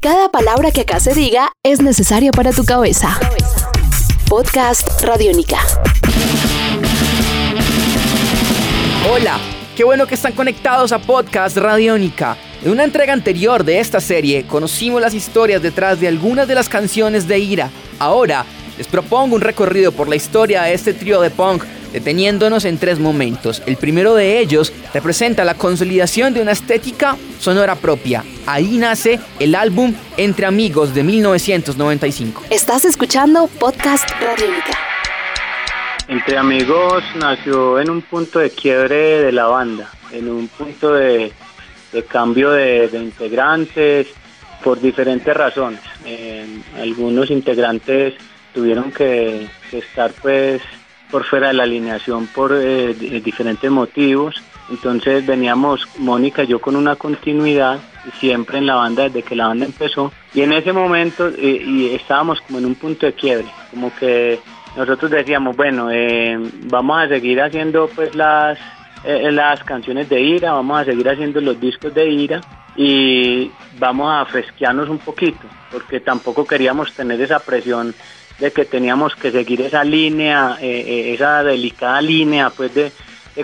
Cada palabra que acá se diga es necesaria para tu cabeza. Podcast Radiónica. Hola, qué bueno que están conectados a Podcast Radiónica. En una entrega anterior de esta serie conocimos las historias detrás de algunas de las canciones de Ira. Ahora les propongo un recorrido por la historia de este trío de punk deteniéndonos en tres momentos. El primero de ellos representa la consolidación de una estética sonora propia. Ahí nace el álbum Entre Amigos de 1995. Estás escuchando Podcast Radiónica. Entre Amigos nació en un punto de quiebre de la banda, en un punto de, cambio de, integrantes por diferentes razones. algunos integrantes tuvieron que, que estar pues por fuera de la alineación por eh, diferentes motivos. Entonces veníamos Mónica y yo con una continuidad siempre en la banda desde que la banda empezó. Y en ese momento eh, y estábamos como en un punto de quiebre, como que nosotros decíamos, bueno, eh, vamos a seguir haciendo pues las, las canciones de ira, vamos a seguir haciendo los discos de ira y vamos a fresquearnos un poquito, porque tampoco queríamos tener esa presión de que teníamos que seguir esa línea, eh, eh, esa delicada línea, pues de,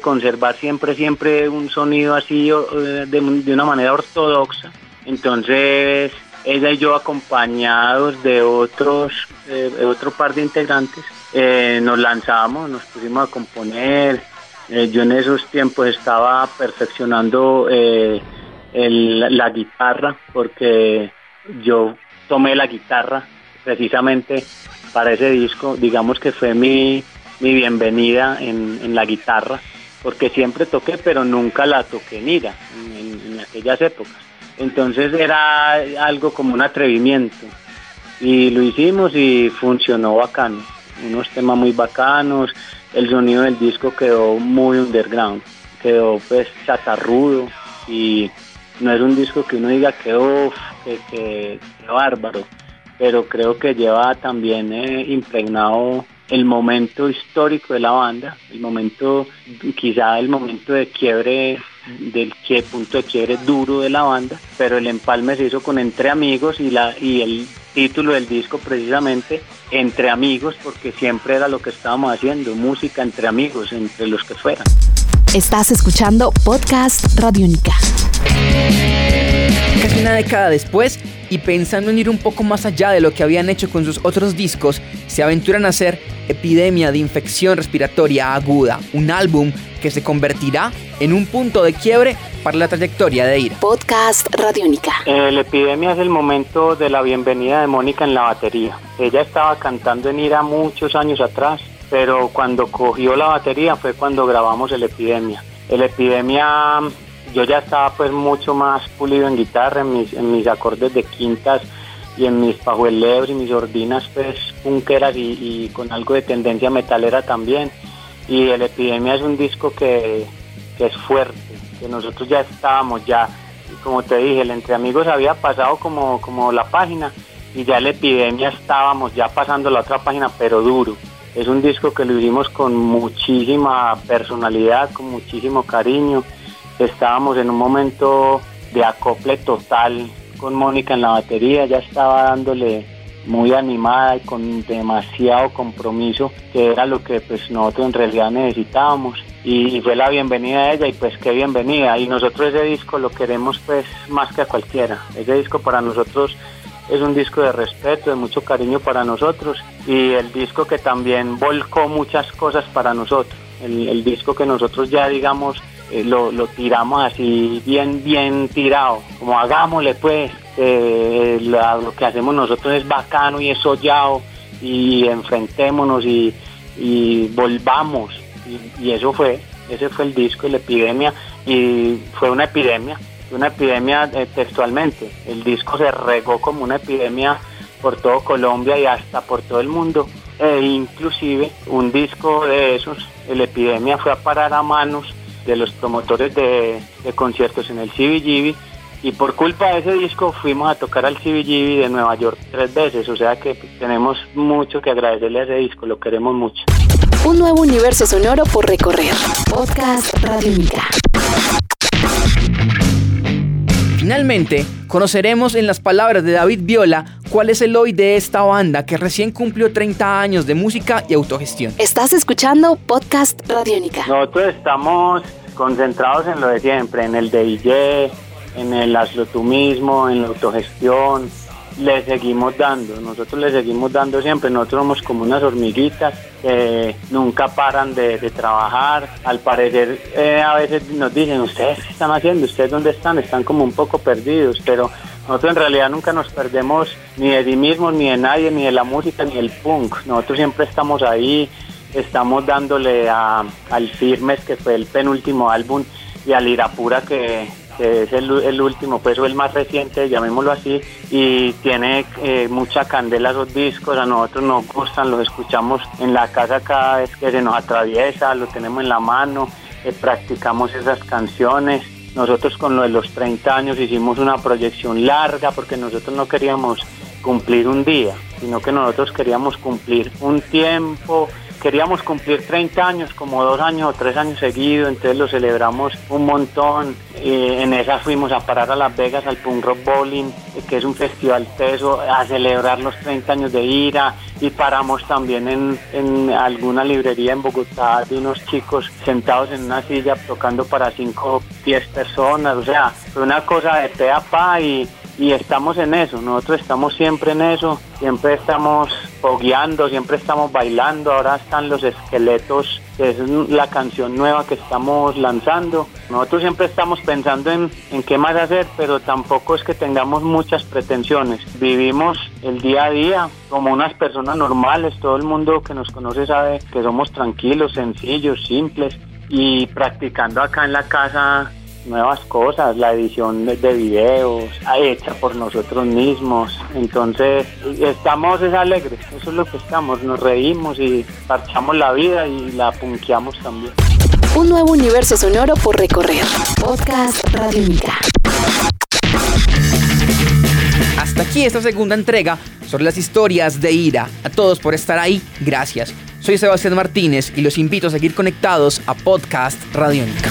conservar siempre, siempre un sonido así de, de, una manera ortodoxa. Entonces, ella y yo acompañados de otros, eh, otro par de integrantes, nos lanzamos, nos pusimos a componer. yo en esos tiempos estaba perfeccionando la guitarra porque yo tomé la guitarra precisamente para ese disco, digamos que fue mi, bienvenida en, la guitarra, porque siempre toqué, pero nunca la toqué en ira, en, aquellas épocas. Entonces era algo como un atrevimiento. Y lo hicimos y funcionó bacano. Unos temas muy bacanos, el sonido del disco quedó muy underground, quedó pues chatarrudo y no es un disco que uno diga que, uff, que bárbaro pero creo que lleva también eh, impregnado el momento histórico de la banda, el momento, quizá el momento de quiebre, del punto de quiebre duro de la banda, pero el empalme se hizo con Entre Amigos y, la, y el título del disco precisamente Entre Amigos, porque siempre era lo que estábamos haciendo, música entre amigos, entre los que fueran. Estás escuchando Podcast Radio Única. Casi una década después, y pensando en ir un poco más allá de lo que habían hecho con sus otros discos, se aventuran a hacer Epidemia de Infección Respiratoria Aguda, un álbum que se convertirá en un punto de quiebre para la trayectoria de Ira. Podcast Radiónica. La Epidemia es el momento de la bienvenida de Mónica en la batería. Ella estaba cantando en Ira muchos años atrás, pero cuando cogió la batería fue cuando grabamos El Epidemia. El Epidemia yo ya estaba pues mucho más pulido en guitarra, en mis, en mis acordes de quintas y en mis pajuelebres y mis ordinas pues punqueras y, con algo de tendencia metalera también. Y el Epidemia es un disco que, es fuerte, que nosotros ya estábamos ya, como te dije, el Entre Amigos había pasado como, como la página y ya el Epidemia estábamos ya pasando la otra página, pero duro. Es un disco que lo hicimos con muchísima personalidad, con muchísimo cariño estábamos en un momento de acople total con Mónica en la batería, ya estaba dándole muy animada y con demasiado compromiso, que era lo que pues nosotros en realidad necesitábamos. Y fue la bienvenida a ella y pues qué bienvenida. Y nosotros ese disco lo queremos pues más que a cualquiera. Ese disco para nosotros es un disco de respeto, de mucho cariño para nosotros y el disco que también volcó muchas cosas para nosotros. El disco que nosotros ya digamos eh, lo, tiramos así bien, bien tirado, como hagámosle pues, eh, lo que hacemos nosotros es bacano y es sollado y enfrentémonos y, volvamos. Y, eso fue, ese fue el disco, la epidemia, y fue una epidemia, una epidemia eh, textualmente. El disco se regó como una epidemia por todo Colombia y hasta por todo el mundo. E inclusive un disco de esos, la epidemia fue a parar a manos de los promotores de, conciertos en el CBGB y por culpa de ese disco fuimos a tocar al CBGB de Nueva York tres veces, o sea que tenemos mucho que agradecerle a ese disco, lo queremos mucho. Un nuevo universo sonoro por recorrer. Podcast Radio Finalmente, conoceremos en las palabras de David Viola cuál es el hoy de esta banda que recién cumplió 30 años de música y autogestión. Estás escuchando Podcast Radiónica. Nosotros estamos concentrados en lo de siempre, en el DJ, en el mismo, en la autogestión, le seguimos dando, nosotros le seguimos dando siempre, nosotros somos como unas hormiguitas que nunca paran de, trabajar, al parecer eh, a veces nos dicen, ustedes qué están haciendo, ustedes dónde están, están como un poco perdidos, pero nosotros en realidad nunca nos perdemos ni de sí mismos, ni de nadie, ni de la música, ni del punk, nosotros siempre estamos ahí, estamos dándole a, al Firmes, que fue el penúltimo álbum, y al Irapura, que que es el, último, pues o el más reciente, llamémoslo así, y tiene eh, mucha candela esos discos, a nosotros nos gustan, los escuchamos en la casa cada vez que se nos atraviesa, lo tenemos en la mano, eh, practicamos esas canciones. Nosotros con lo de los 30 años hicimos una proyección larga porque nosotros no queríamos cumplir un día, sino que nosotros queríamos cumplir un tiempo, queríamos cumplir 30 años, como dos años o tres años seguidos, entonces lo celebramos un montón. en esa fuimos a parar a Las Vegas al Punk Rock Bowling, que es un festival teso, a celebrar los 30 años de ira y paramos también en, en alguna librería en Bogotá de unos chicos sentados en una silla tocando para 5 o 10 personas, o sea, fue una cosa de pe a pa y y estamos en eso, nosotros estamos siempre en eso, siempre estamos fogueando, siempre estamos bailando, ahora están los esqueletos, que es la canción nueva que estamos lanzando. Nosotros siempre estamos pensando en, en qué más hacer, pero tampoco es que tengamos muchas pretensiones. Vivimos el día a día como unas personas normales, todo el mundo que nos conoce sabe que somos tranquilos, sencillos, simples y practicando acá en la casa nuevas cosas, la edición de, videos hecha por nosotros mismos. Entonces, estamos es alegres, eso es lo que estamos, nos reímos y parchamos la vida y la punqueamos también. Un nuevo universo sonoro por recorrer. Podcast Radio Hasta aquí esta segunda entrega sobre las historias de ira. A todos por estar ahí, gracias. Soy Sebastián Martínez y los invito a seguir conectados a Podcast Radiónica.